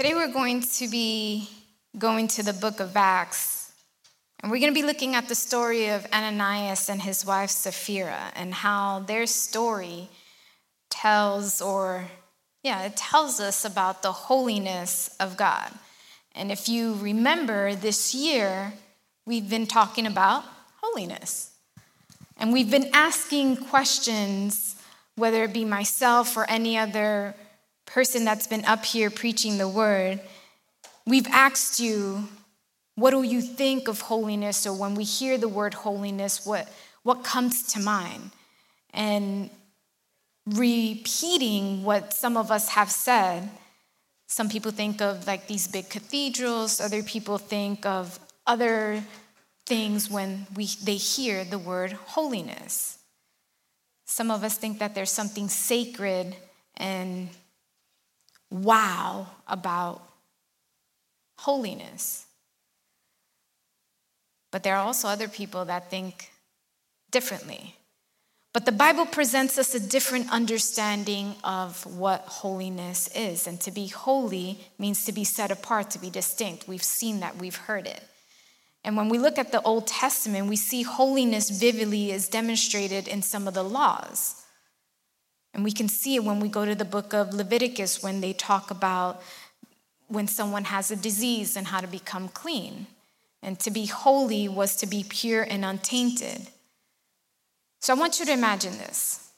Today we're going to be going to the book of Acts, and we're going to be looking at the story of Ananias and his wife Sapphira and how their story tells, or yeah, it tells us about the holiness of God. And if you remember this year, we've been talking about holiness. And we've been asking questions, whether it be myself or any other person that's been up here preaching the word, we've asked you, what do you think of holiness? Or when we hear the word holiness, what, what comes to mind? And repeating what some of us have said, some people think of like these big cathedrals, other people think of other things when we, they hear the word holiness. Some of us think that there's something sacred and wow about holiness. But there are also other people that think differently. But the Bible presents us a different understanding of what holiness is. And to be holy means to be set apart, to be distinct. We've seen that, we've heard it. And when we look at the Old Testament, we see holiness vividly is demonstrated in some of the laws. And we can see it when we go to the book of Leviticus when they talk about when someone has a disease and how to become clean. And to be holy was to be pure and untainted. So I want you to imagine this.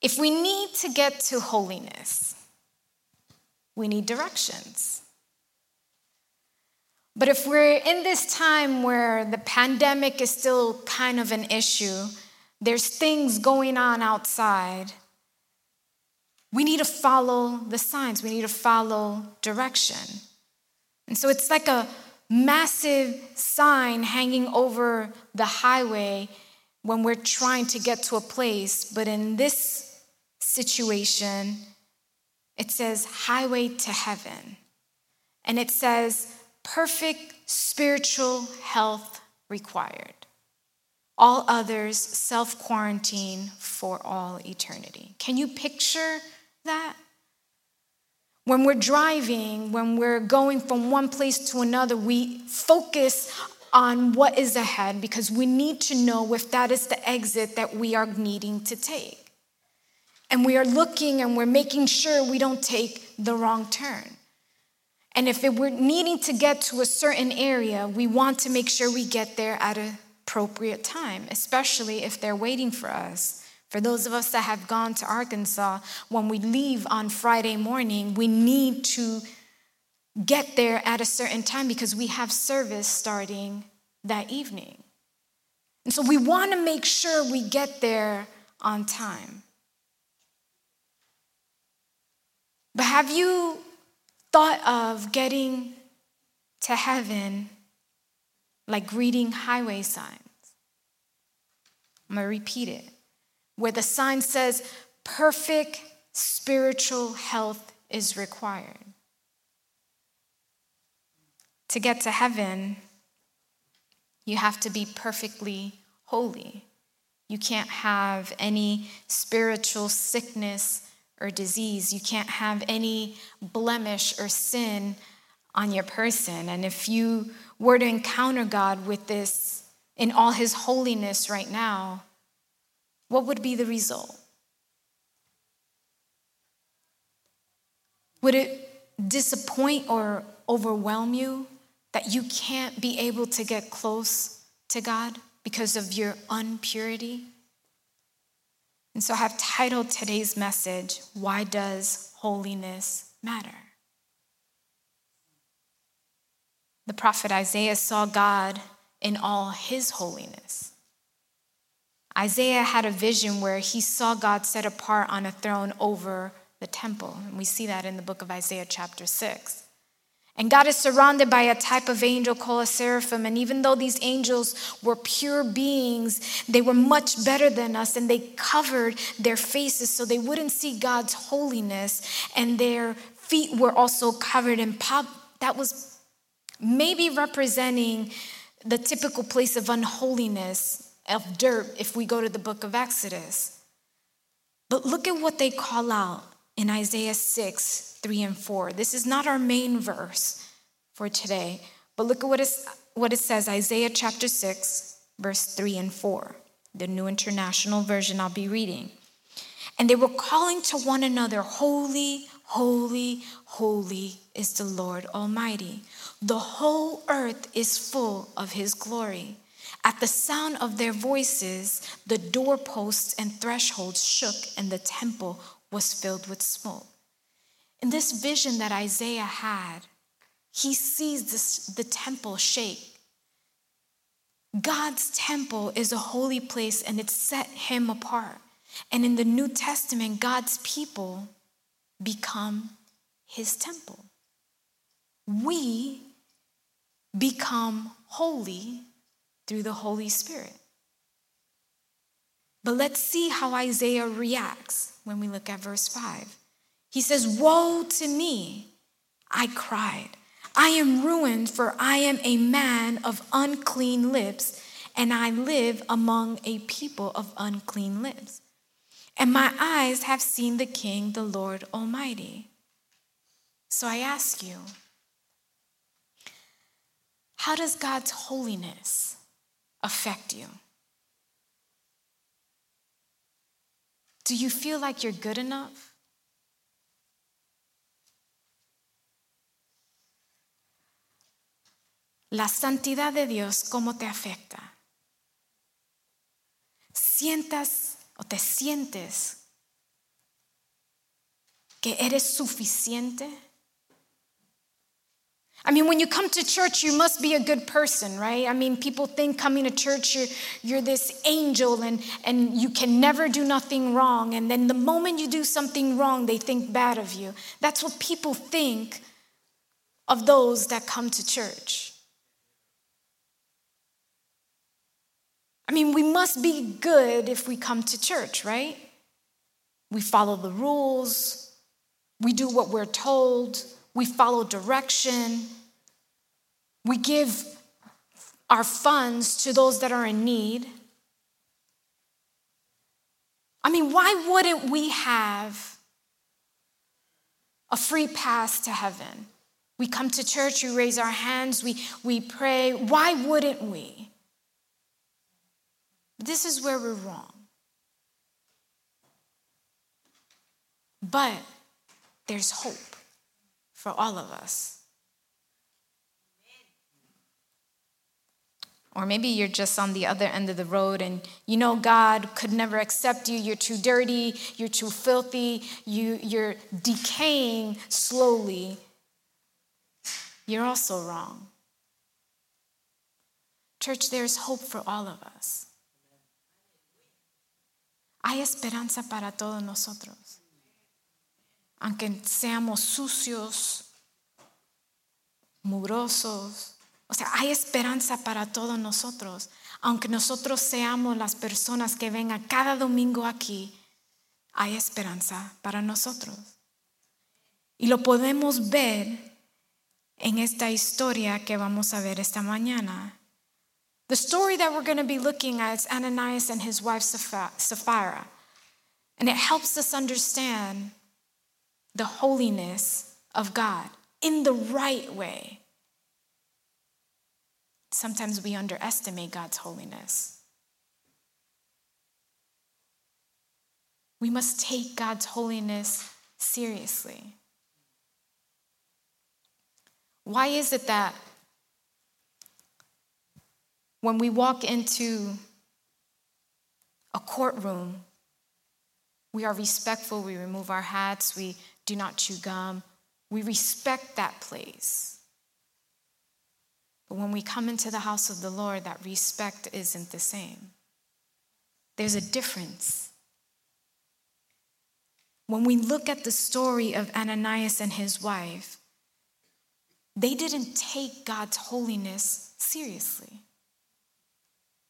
If we need to get to holiness, we need directions. But if we're in this time where the pandemic is still kind of an issue, there's things going on outside. We need to follow the signs, we need to follow direction. And so it's like a massive sign hanging over the highway when we're trying to get to a place. But in this situation, it says highway to heaven. And it says perfect spiritual health required all others self quarantine for all eternity. Can you picture that? When we're driving, when we're going from one place to another, we focus on what is ahead because we need to know if that is the exit that we are needing to take. And we are looking and we're making sure we don't take the wrong turn. And if we're needing to get to a certain area, we want to make sure we get there at a appropriate time, especially if they're waiting for us. For those of us that have gone to Arkansas, when we leave on Friday morning, we need to get there at a certain time because we have service starting that evening. And so we want to make sure we get there on time. But have you thought of getting to heaven like reading highway signs. I'm gonna repeat it. Where the sign says, perfect spiritual health is required. To get to heaven, you have to be perfectly holy. You can't have any spiritual sickness or disease. You can't have any blemish or sin on your person. And if you were to encounter God with this in all his holiness right now, what would be the result? Would it disappoint or overwhelm you that you can't be able to get close to God because of your unpurity? And so I have titled today's message, Why Does Holiness Matter? The prophet Isaiah saw God in all his holiness. Isaiah had a vision where he saw God set apart on a throne over the temple. And we see that in the book of Isaiah, chapter 6. And God is surrounded by a type of angel called a seraphim. And even though these angels were pure beings, they were much better than us and they covered their faces so they wouldn't see God's holiness. And their feet were also covered in pop. That was maybe representing the typical place of unholiness, of dirt, if we go to the book of Exodus. But look at what they call out in Isaiah 6, 3 and 4. This is not our main verse for today, but look at what, is, what it says Isaiah chapter 6, verse 3 and 4, the New International Version I'll be reading. And they were calling to one another, Holy, holy, holy is the Lord Almighty. The whole earth is full of his glory. At the sound of their voices, the doorposts and thresholds shook, and the temple was filled with smoke. In this vision that Isaiah had, he sees this, the temple shake. God's temple is a holy place and it set him apart. And in the New Testament, God's people become his temple. We become holy through the Holy Spirit. But let's see how Isaiah reacts when we look at verse 5. He says, Woe to me! I cried. I am ruined, for I am a man of unclean lips, and I live among a people of unclean lips. And my eyes have seen the King, the Lord Almighty. So I ask you, how does God's holiness affect you? Do you feel like you're good enough? La santidad de Dios, ¿cómo te afecta? Sientas o te sientes que eres suficiente I mean, when you come to church, you must be a good person, right? I mean, people think coming to church, you're, you're this angel and, and you can never do nothing wrong. And then the moment you do something wrong, they think bad of you. That's what people think of those that come to church. I mean, we must be good if we come to church, right? We follow the rules, we do what we're told, we follow direction, we give our funds to those that are in need. I mean, why wouldn't we have a free pass to heaven? We come to church, we raise our hands, we, we pray. Why wouldn't we? This is where we're wrong. But there's hope for all of us. Or maybe you're just on the other end of the road and you know God could never accept you. You're too dirty, you're too filthy, you, you're decaying slowly. You're also wrong. Church, there's hope for all of us. Hay esperanza para todos nosotros. Aunque seamos sucios, mugrosos, O sea, hay esperanza para todos nosotros. Aunque nosotros seamos las personas que vengan cada domingo aquí, hay esperanza para nosotros. Y lo podemos ver en esta historia que vamos a ver esta mañana. The story that we're going to be looking at is Ananias and his wife Sapphira. And it helps us understand the holiness of God in the right way. Sometimes we underestimate God's holiness. We must take God's holiness seriously. Why is it that when we walk into a courtroom, we are respectful, we remove our hats, we do not chew gum, we respect that place. But when we come into the house of the Lord, that respect isn't the same. There's a difference. When we look at the story of Ananias and his wife, they didn't take God's holiness seriously.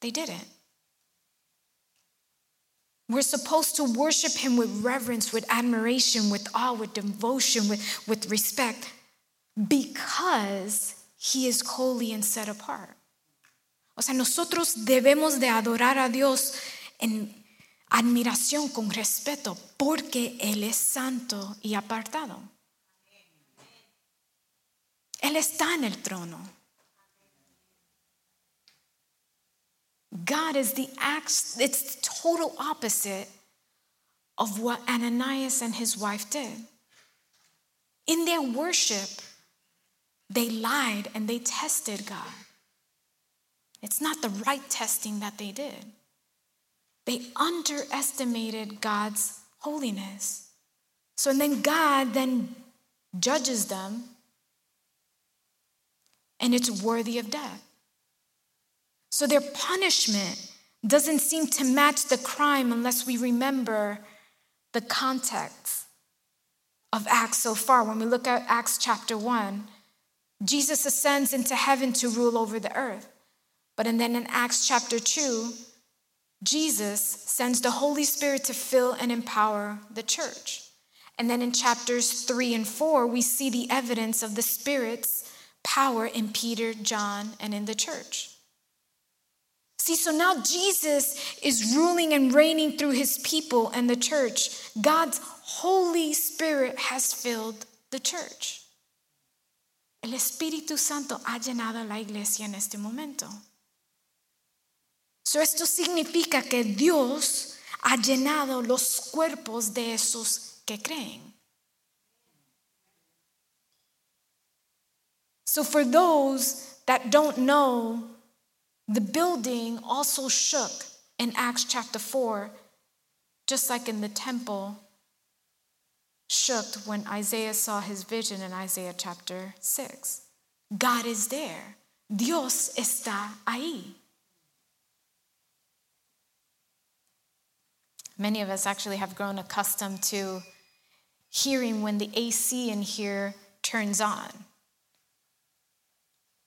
They didn't. We're supposed to worship him with reverence, with admiration, with awe, with devotion, with, with respect, because He is holy and set apart. O sea, nosotros debemos de adorar a Dios en, admiración, con respeto, porque Él es santo y apartado. Él está en el trono. God is the act, it's the total opposite of what Ananias and his wife did. In their worship, they lied and they tested God. It's not the right testing that they did. They underestimated God's holiness. So and then God then judges them and it's worthy of death. So their punishment doesn't seem to match the crime unless we remember the context of Acts so far. When we look at Acts chapter 1, Jesus ascends into heaven to rule over the earth. But and then in Acts chapter 2, Jesus sends the Holy Spirit to fill and empower the church. And then in chapters 3 and 4, we see the evidence of the Spirit's power in Peter, John, and in the church. See, so now Jesus is ruling and reigning through his people and the church. God's Holy Spirit has filled the church. El Espíritu Santo ha llenado la iglesia en este momento. So esto significa que Dios ha llenado los cuerpos de esos que creen. So for those that don't know the building also shook in Acts chapter 4, just like in the temple shook when Isaiah saw his vision in Isaiah chapter 6. God is there. Dios está ahí. Many of us actually have grown accustomed to hearing when the AC in here turns on.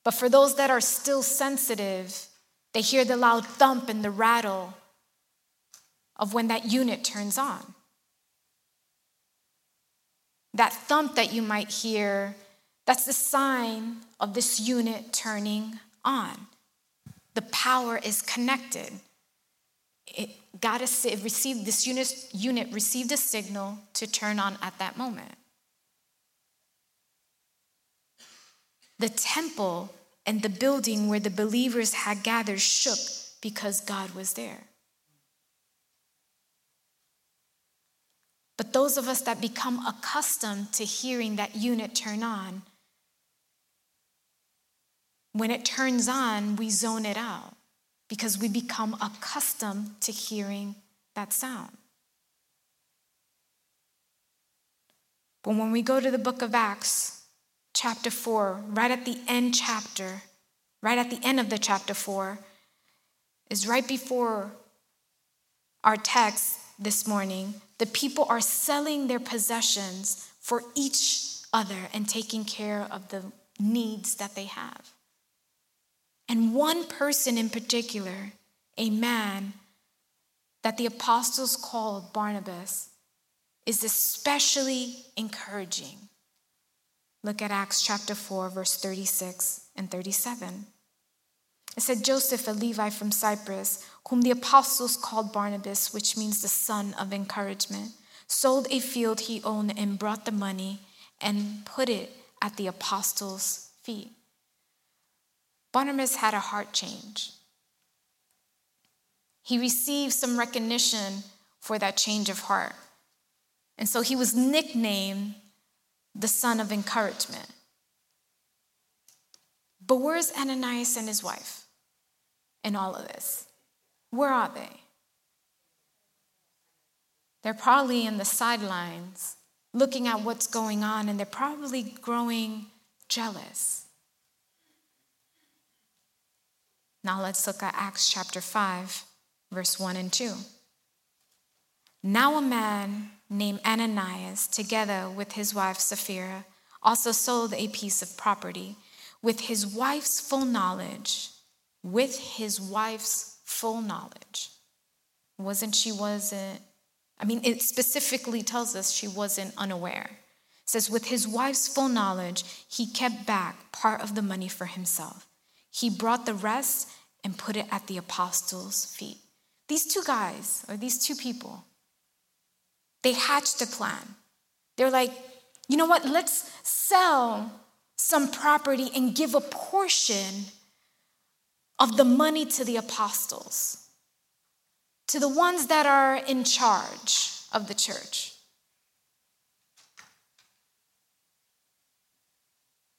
But for those that are still sensitive, they hear the loud thump and the rattle of when that unit turns on. That thump that you might hear, that's the sign of this unit turning on. The power is connected. It got a, it received, this unit, unit received a signal to turn on at that moment. The temple and the building where the believers had gathered shook because God was there. But those of us that become accustomed to hearing that unit turn on, when it turns on, we zone it out because we become accustomed to hearing that sound. But when we go to the book of Acts, chapter 4, right at the end chapter, right at the end of the chapter 4, is right before our text this morning. The people are selling their possessions for each other and taking care of the needs that they have. And one person in particular, a man that the apostles called Barnabas, is especially encouraging. Look at Acts chapter 4, verse 36 and 37. It said, Joseph, a Levite from Cyprus, whom the apostles called Barnabas, which means the son of encouragement, sold a field he owned and brought the money and put it at the apostles' feet. Barnabas had a heart change. He received some recognition for that change of heart. And so he was nicknamed the son of encouragement. But where's Ananias and his wife in all of this? Where are they? They're probably in the sidelines looking at what's going on, and they're probably growing jealous. Now let's look at Acts chapter 5, verse 1 and 2. Now a man named Ananias, together with his wife Sapphira, also sold a piece of property with his wife's full knowledge. With his wife's full knowledge. Wasn't she wasn't, I mean, it specifically tells us she wasn't unaware. It says, with his wife's full knowledge, he kept back part of the money for himself. He brought the rest and put it at the apostles' feet. these two guys, or these two people, they hatched a plan. They're like, you know what? Let's sell some property and give a portion of the money to the apostles, to the ones that are in charge of the church.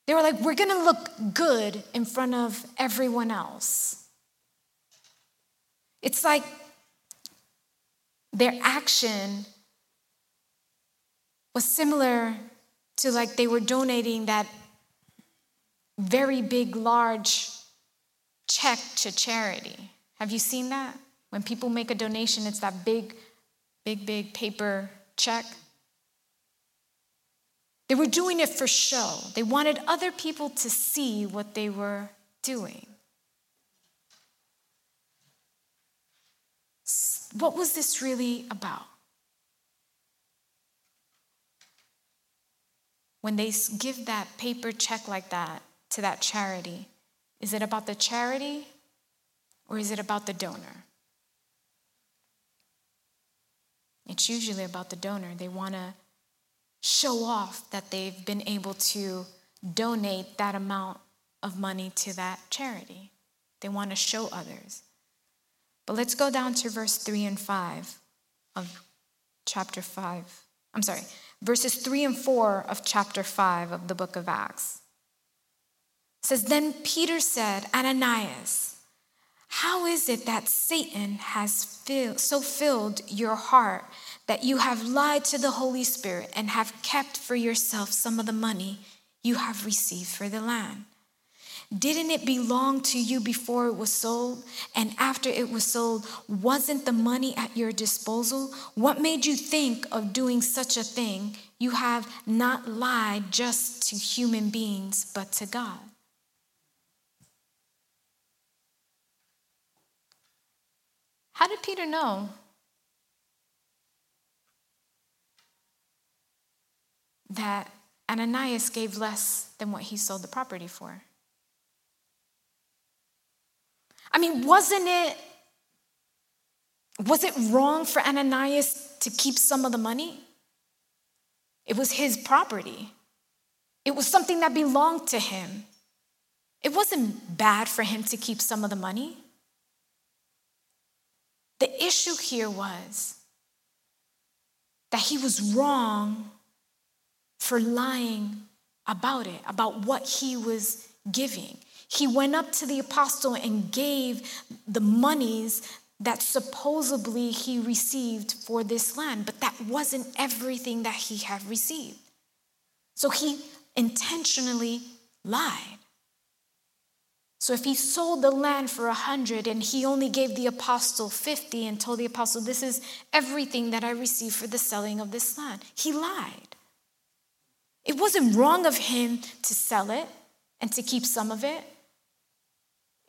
They were like, we're going to look good in front of everyone else. It's like their action was similar to like they were donating that very big, large check to charity. Have you seen that? When people make a donation, it's that big, big, big paper check. They were doing it for show. They wanted other people to see what they were doing. What was this really about? When they give that paper check like that to that charity, is it about the charity or is it about the donor? It's usually about the donor. They want to show off that they've been able to donate that amount of money to that charity. They want to show others. But let's go down to verse 3 and 5 of chapter 5. I'm sorry, verses 3 and 4 of chapter 5 of the book of Acts. It says, Then Peter said, Ananias, how is it that Satan has so filled your heart that you have lied to the Holy Spirit and have kept for yourself some of the money you have received for the land? Didn't it belong to you before it was sold? And after it was sold, wasn't the money at your disposal? What made you think of doing such a thing? You have not lied just to human beings, but to God. How did Peter know that Ananias gave less than what he sold the property for? I mean, wasn't it was it wrong for Ananias to keep some of the money? It was his property. It was something that belonged to him. It wasn't bad for him to keep some of the money. The issue here was that he was wrong for lying about it, about what he was giving. He went up to the apostle and gave the monies that supposedly he received for this land, but that wasn't everything that he had received. So he intentionally lied. So if he sold the land for a hundred and he only gave the apostle 50 and told the apostle, This is everything that I received for the selling of this land, he lied. It wasn't wrong of him to sell it and to keep some of it.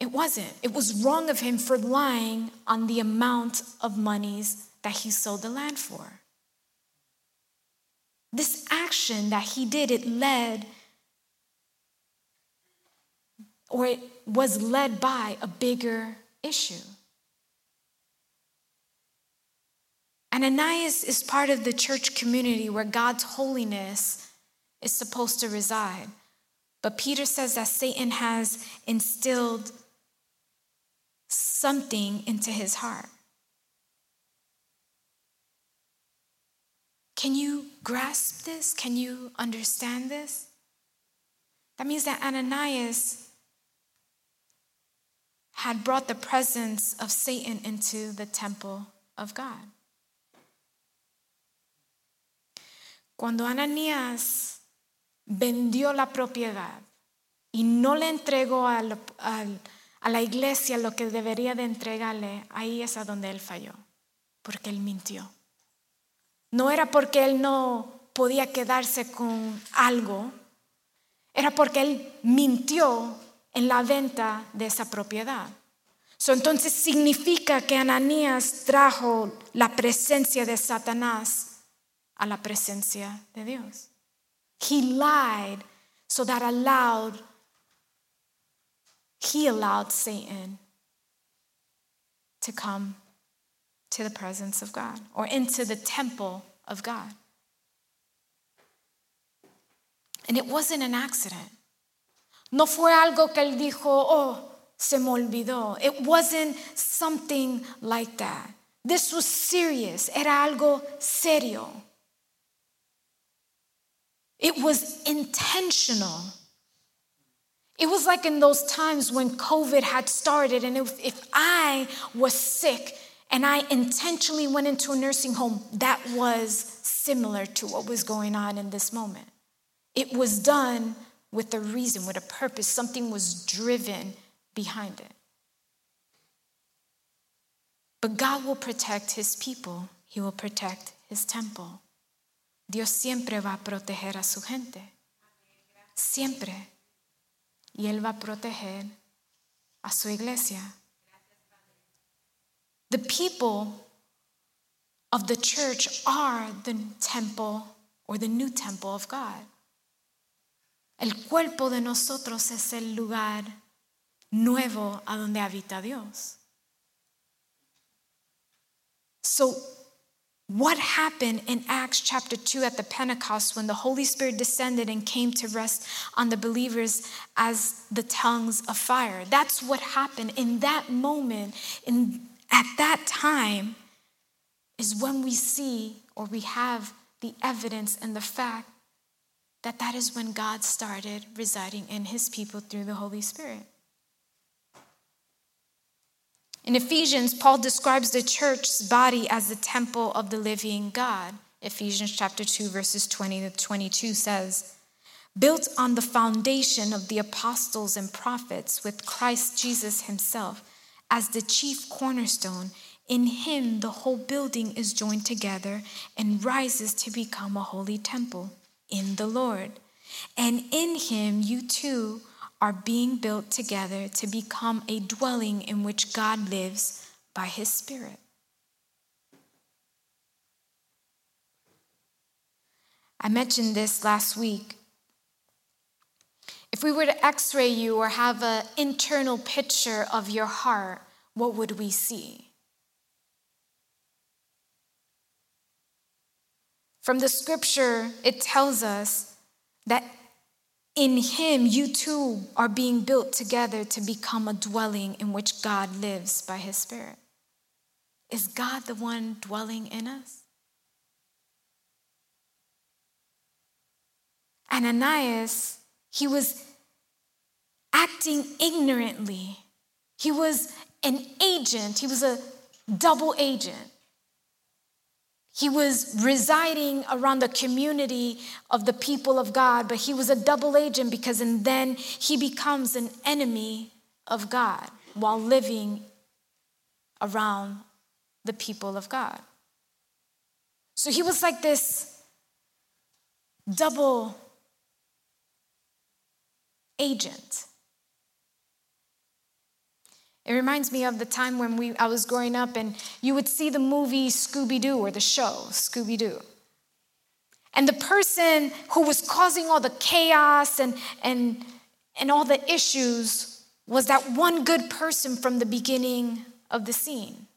It wasn't. It was wrong of him for lying on the amount of monies that he sold the land for. This action that he did, it led, or it was led by a bigger issue. Ananias is part of the church community where God's holiness is supposed to reside. But Peter says that Satan has instilled something into his heart. Can you grasp this? Can you understand this? That means that Ananias had brought the presence of Satan into the temple of God. Cuando Ananías vendió la propiedad y no le entregó al, al a la iglesia lo que debería de entregarle, ahí es a donde él falló, porque él mintió. No era porque él no podía quedarse con algo, era porque él mintió en la venta de esa propiedad. entonces significa que Ananías trajo la presencia de Satanás a la presencia de Dios. He lied so that allowed he allowed Satan to come to the presence of God or into the temple of God. And it wasn't an accident. No fue algo que él dijo, oh, se me olvidó. It wasn't something like that. This was serious. Era algo serio. It was intentional. It was like in those times when COVID had started, and if, if I was sick and I intentionally went into a nursing home, that was similar to what was going on in this moment. It was done with a reason, with a purpose. Something was driven behind it. But God will protect his people, he will protect his temple. Dios siempre va a proteger a su gente. Siempre. Y él va a proteger a su iglesia. The people of the church are the temple or the new temple of God. El cuerpo de nosotros es el lugar nuevo a donde habita Dios. So, what happened in Acts chapter 2 at the Pentecost when the Holy Spirit descended and came to rest on the believers as the tongues of fire? That's what happened in that moment, in, at that time, is when we see or we have the evidence and the fact that that is when God started residing in his people through the Holy Spirit. In Ephesians, Paul describes the church's body as the temple of the living God. Ephesians chapter 2 verses 20 to 22 says, built on the foundation of the apostles and prophets with Christ Jesus himself as the chief cornerstone, in him the whole building is joined together and rises to become a holy temple in the Lord. And in him you too are being built together to become a dwelling in which God lives by his Spirit. I mentioned this last week. If we were to x ray you or have an internal picture of your heart, what would we see? From the scripture, it tells us that in him you too are being built together to become a dwelling in which God lives by his Spirit. Is God the one dwelling in us? Ananias, he was acting ignorantly. He was an agent, he was a double agent. He was residing around the community of the people of God, but he was a double agent because and then he becomes an enemy of God while living around the people of God. So he was like this double agent. It reminds me of the time when we, I was growing up and you would see the movie Scooby Doo or the show Scooby Doo. And the person who was causing all the chaos and, and, and all the issues was that one good person from the beginning of the scene.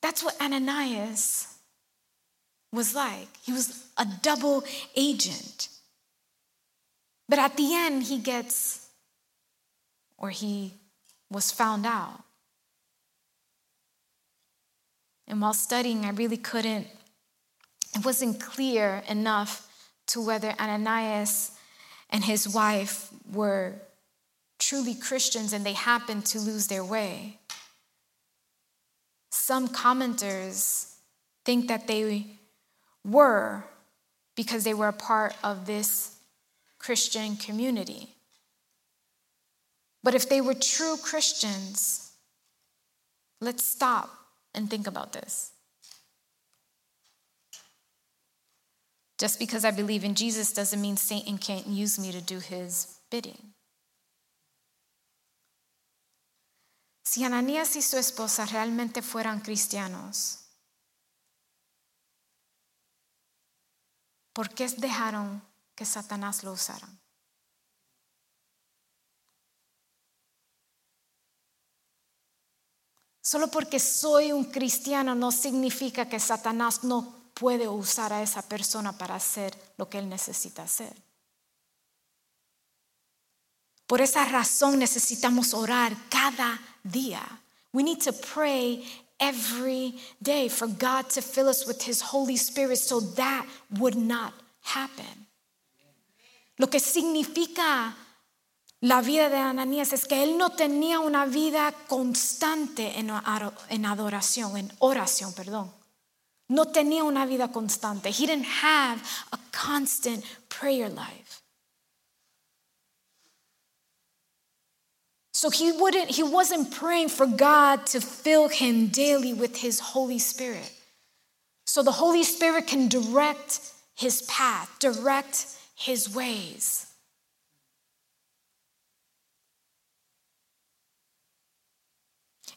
That's what Ananias was like. He was a double agent. But at the end, he gets, or he was found out. And while studying, I really couldn't, it wasn't clear enough to whether Ananias and his wife were truly Christians and they happened to lose their way. Some commenters think that they were because they were a part of this Christian community. But if they were true Christians, let's stop and think about this. Just because I believe in Jesus doesn't mean Satan can't use me to do his bidding. Si Ananías y su esposa realmente fueran cristianos, ¿por qué dejaron que Satanás lo usara? Solo porque soy un cristiano no significa que Satanás no puede usar a esa persona para hacer lo que él necesita hacer. Por esa razón necesitamos orar cada día. We need to pray every day for God to fill us with His Holy Spirit so that would not happen. Lo que significa la vida de Ananías es que él no tenía una vida constante en adoración, en oración, perdón. No tenía una vida constante. He didn't have a constant prayer life. So he wouldn't he wasn't praying for God to fill him daily with his Holy Spirit. So the Holy Spirit can direct his path, direct his ways.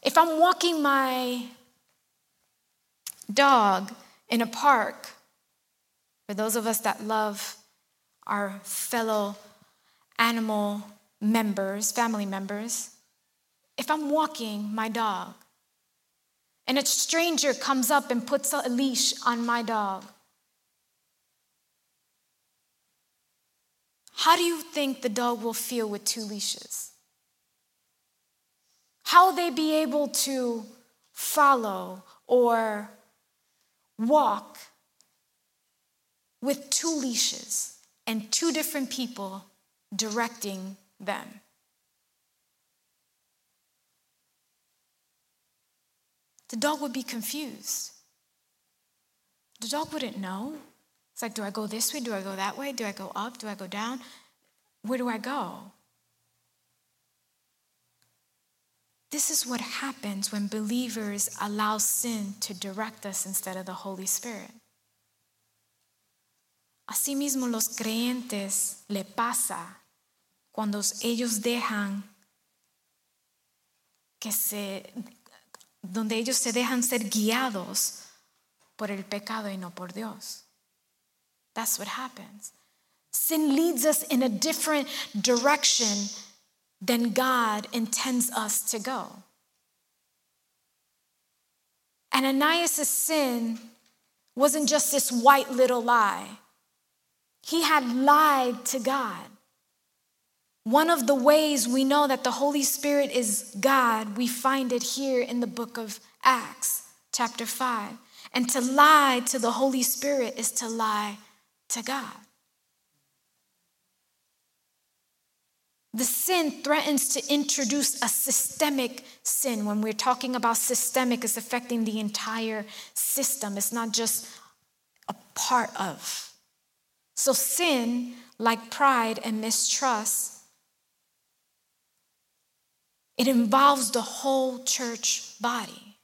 If I'm walking my dog in a park, for those of us that love our fellow animal members, family members, if I'm walking my dog and a stranger comes up and puts a leash on my dog, how do you think the dog will feel with two leashes? How they be able to follow or walk with two leashes and two different people directing them. The dog would be confused. The dog wouldn't know. It's like, do I go this way? Do I go that way? Do I go up? Do I go down? Where do I go? This is what happens when believers allow sin to direct us instead of the Holy Spirit. Asimismo, los creyentes le pasa cuando ellos dejan que se, donde ellos se dejan ser guiados por el pecado y no por Dios. That's what happens. Sin leads us in a different direction than God intends us to go. And Ananias' sin wasn't just this white little lie, he had lied to God. One of the ways we know that the Holy Spirit is God, we find it here in the book of Acts, chapter 5. And to lie to the Holy Spirit is to lie to God. The sin threatens to introduce a systemic sin. When we're talking about systemic, it's affecting the entire system, it's not just a part of. So, sin, like pride and mistrust, it involves the whole church body.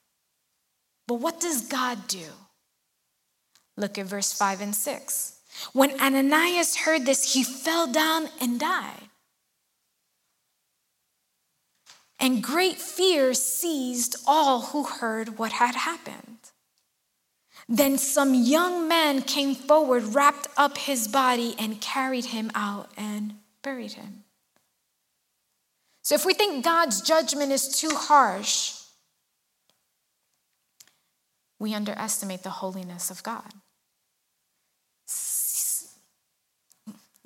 But what does God do? Look at verse 5 and 6. When Ananias heard this, he fell down and died. And great fear seized all who heard what had happened. Then some young men came forward, wrapped up his body, and carried him out and buried him. So, if we think God's judgment is too harsh, we underestimate the holiness of God.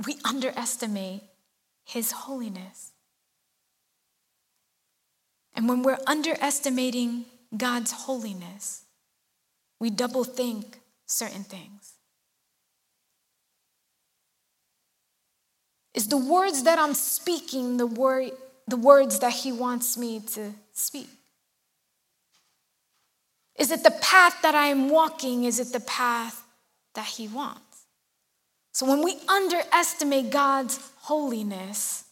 We underestimate his holiness. And when we're underestimating God's holiness, we double think certain things. Is the words that I'm speaking the, word, the words that He wants me to speak? Is it the path that I am walking? Is it the path that He wants? So when we underestimate God's holiness,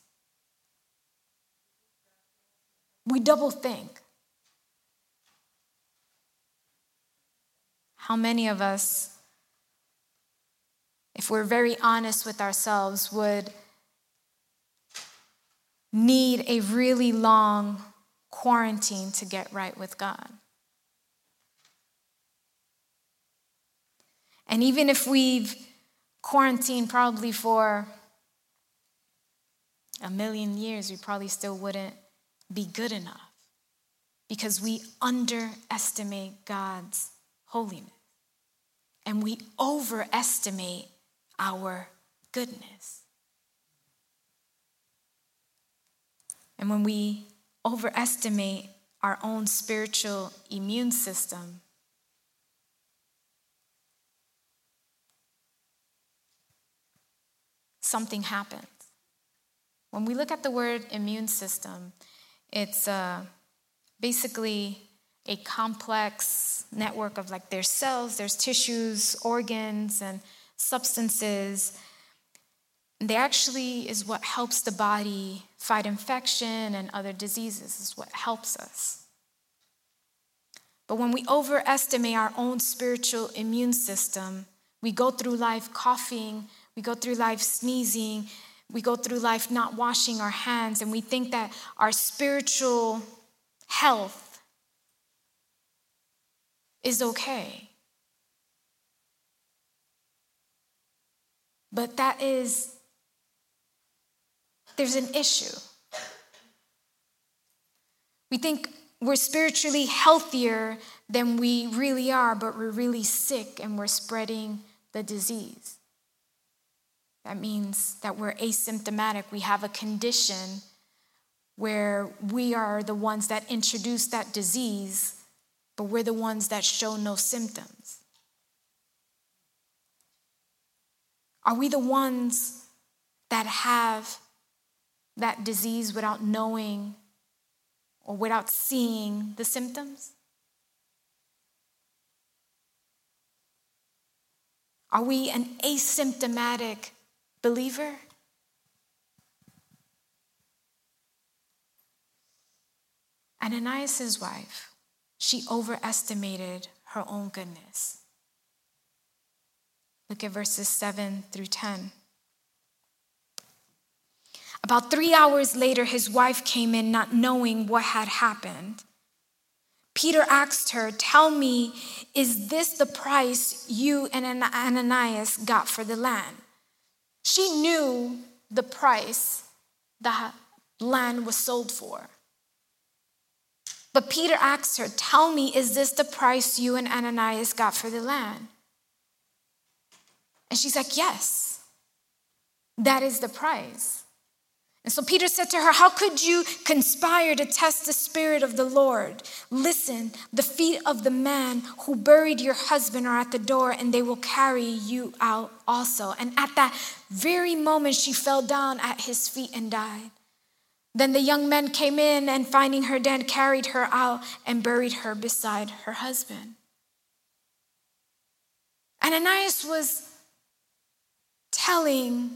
we double think. How many of us, if we're very honest with ourselves, would need a really long quarantine to get right with God? And even if we've quarantined probably for a million years, we probably still wouldn't be good enough. because we underestimate God's holiness and we overestimate our goodness. And when we overestimate our own spiritual immune system, something happens. When we look at the word immune system, it's uh, basically a complex network of like there's cells, there's tissues, organs, and substances. They actually is what helps the body fight infection and other diseases, is what helps us. But when we overestimate our own spiritual immune system, we go through life coughing, we go through life sneezing, we go through life not washing our hands, and we think that our spiritual health is okay. But that is, there's an issue. We think we're spiritually healthier than we really are, but we're really sick and we're spreading the disease. That means that we're asymptomatic. We have a condition where we are the ones that introduce that disease, but we're the ones that show no symptoms. Are we the ones that have that disease without knowing or without seeing the symptoms? Are we an asymptomatic believer? Ananias' wife, she overestimated her own goodness. Look at verses 7 through 10. About three hours later, his wife came in, not knowing what had happened. Peter asked her, Tell me, is this the price you and Ananias got for the land? She knew the price that land was sold for. But Peter asked her, Tell me, is this the price you and Ananias got for the land? And she's like, Yes, that is the price. And so Peter said to her, How could you conspire to test the Spirit of the Lord? Listen, the feet of the man who buried your husband are at the door, and they will carry you out also. And at that very moment, she fell down at his feet and died. Then the young men came in and, finding her dead, carried her out and buried her beside her husband. Ananias was telling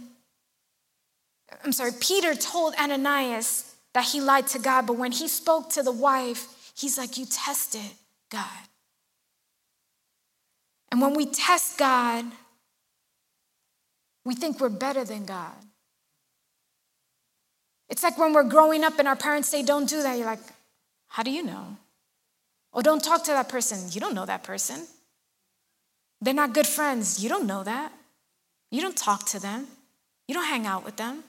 I'm sorry, Peter told Ananias that he lied to God, but when he spoke to the wife, he's like, You tested God. And when we test God, we think we're better than God. It's like when we're growing up and our parents say, Don't do that. You're like, How do you know? Or don't talk to that person. You don't know that person. They're not good friends. You don't know that. You don't talk to them. You don't hang out with them.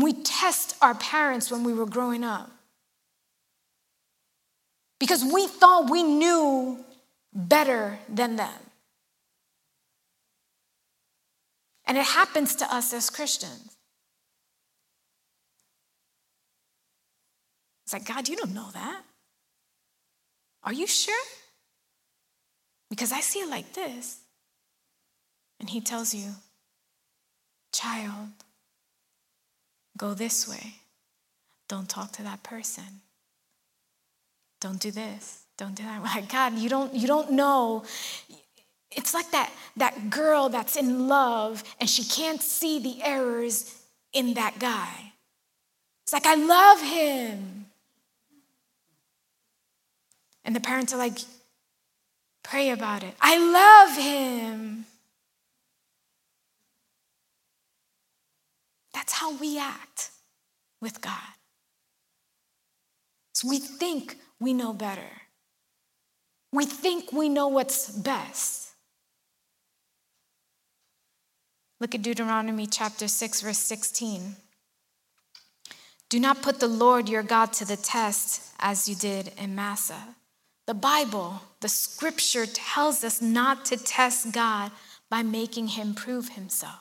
We test our parents when we were growing up because we thought we knew better than them. And it happens to us as Christians. It's like, God, you don't know that. Are you sure? Because I see it like this. And He tells you, child, Go this way. Don't talk to that person. Don't do this. Don't do that. Like, God, you don't, you don't know. It's like that, that girl that's in love and she can't see the errors in that guy. It's like, I love him. And the parents are like, pray about it. I love him. That's how we act with God. So we think we know better. We think we know what's best. Look at Deuteronomy chapter 6, verse 16. Do not put the Lord your God to the test as you did in Massah. The Bible, the scripture tells us not to test God by making him prove himself.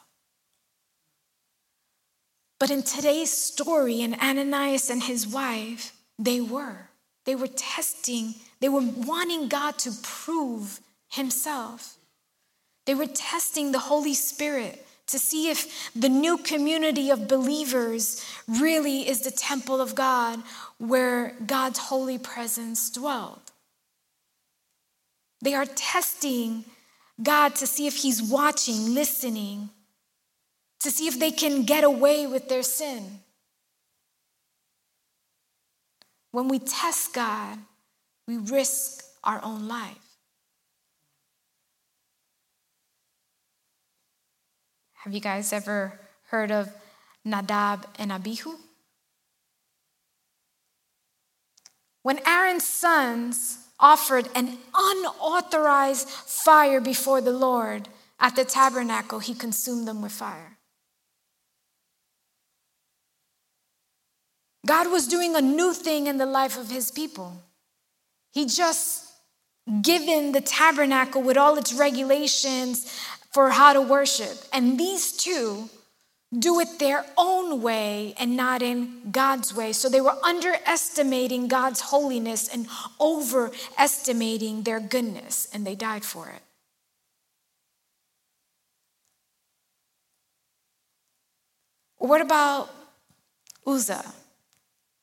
But in today's story, in Ananias and his wife, they were. They were testing, they were wanting God to prove himself. They were testing the Holy Spirit to see if the new community of believers really is the temple of God where God's holy presence dwelled. They are testing God to see if He's watching, listening, to see if they can get away with their sin. When we test God, we risk our own life. Have you guys ever heard of Nadab and Abihu? When Aaron's sons offered an unauthorized fire before the Lord at the tabernacle, he consumed them with fire. God was doing a new thing in the life of his people. He just given the tabernacle with all its regulations for how to worship. And these two do it their own way and not in God's way. So they were underestimating God's holiness and overestimating their goodness, and they died for it. What about Uzzah?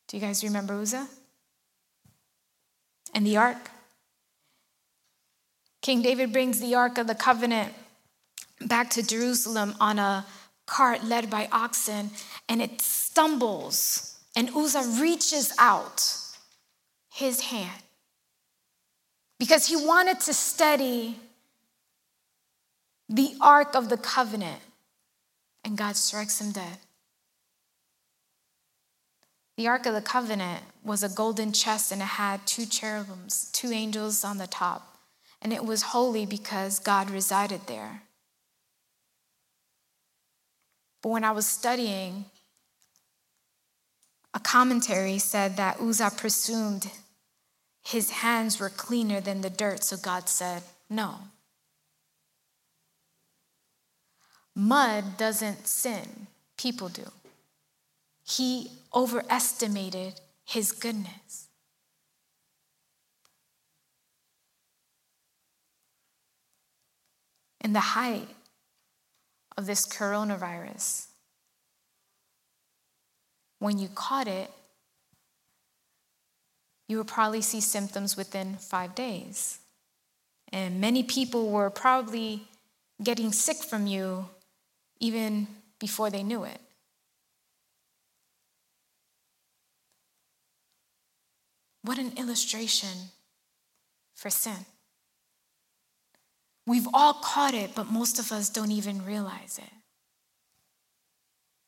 Do you guys remember Uzzah? And the ark? King David brings the ark of the covenant back to Jerusalem on a cart led by oxen, and it stumbles, and Uzzah reaches out his hand because he wanted to steady the ark of the covenant, and God strikes him dead. The Ark of the Covenant was a golden chest and it had two cherubims, two angels on the top. And it was holy because God resided there. But when I was studying, a commentary said that Uzzah presumed his hands were cleaner than the dirt, so God said, No. Mud doesn't sin, people do. He overestimated his goodness. In the height of this coronavirus. When you caught it, you would probably see symptoms within five days. And many people were probably getting sick from you even before they knew it. What an illustration for sin. We've all caught it, but most of us don't even realize it.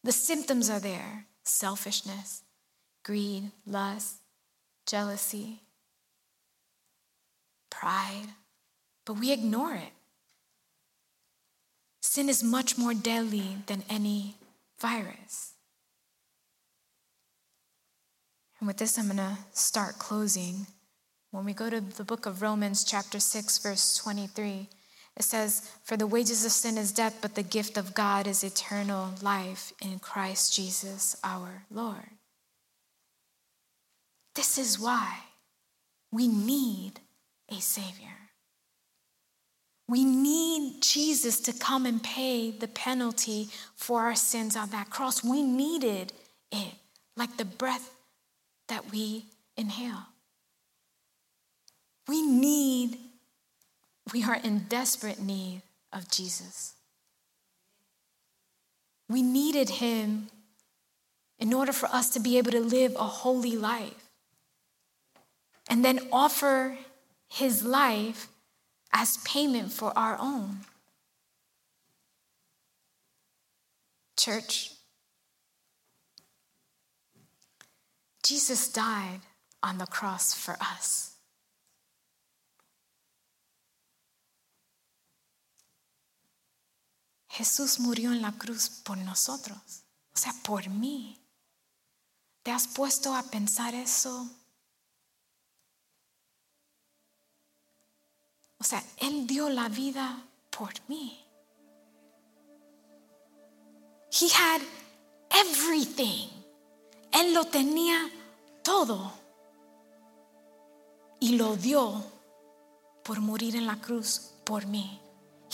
The symptoms are there selfishness, greed, lust, jealousy, pride, but we ignore it. Sin is much more deadly than any virus. And with this, I'm going to start closing. When we go to the book of Romans, chapter 6, verse 23, it says, For the wages of sin is death, but the gift of God is eternal life in Christ Jesus our Lord. This is why we need a Savior. We need Jesus to come and pay the penalty for our sins on that cross. We needed it like the breath that we inhale. We need we are in desperate need of Jesus. We needed him in order for us to be able to live a holy life and then offer his life as payment for our own. Church, Jesus died on the cross for us. Jesús murió en la cruz por nosotros, o sea, por mí. ¿Te has puesto a pensar eso? O sea, Él dio la vida por mí. He had everything. Él lo tenía todo. Y lo dio por morir en la cruz por mí.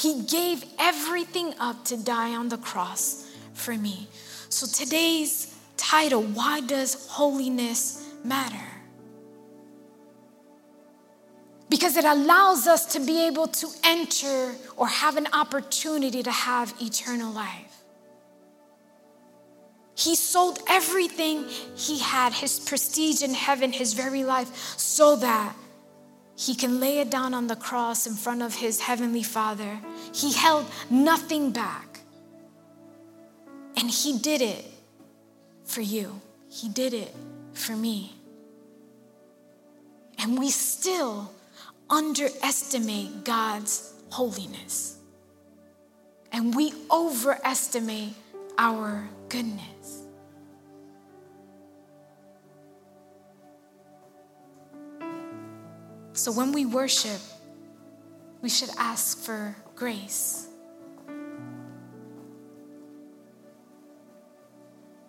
He gave everything up to die on the cross for me. So today's title, Why Does Holiness Matter? Because it allows us to be able to enter or have an opportunity to have eternal life. He sold everything he had, his prestige in heaven, his very life, so that he can lay it down on the cross in front of his heavenly Father. He held nothing back. And he did it for you, he did it for me. And we still underestimate God's holiness. And we overestimate our goodness. So when we worship, we should ask for grace.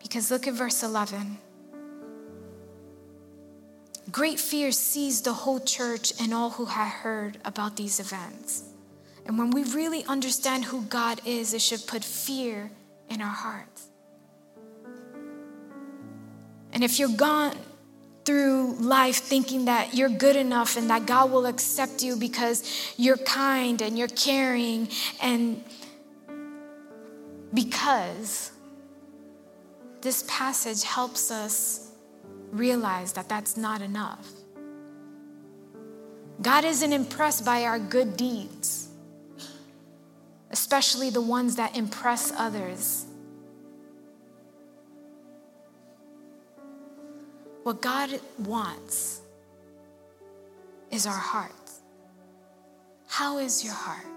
Because look at verse 11. Great fear seized the whole church and all who had heard about these events. And when we really understand who God is, it should put fear in our hearts. And if you're gone through life thinking that you're good enough and that God will accept you because you're kind and you're caring and because this passage helps us realize that that's not enough. God isn't impressed by our good deeds, especially the ones that impress others. What God wants is our heart. How is your heart?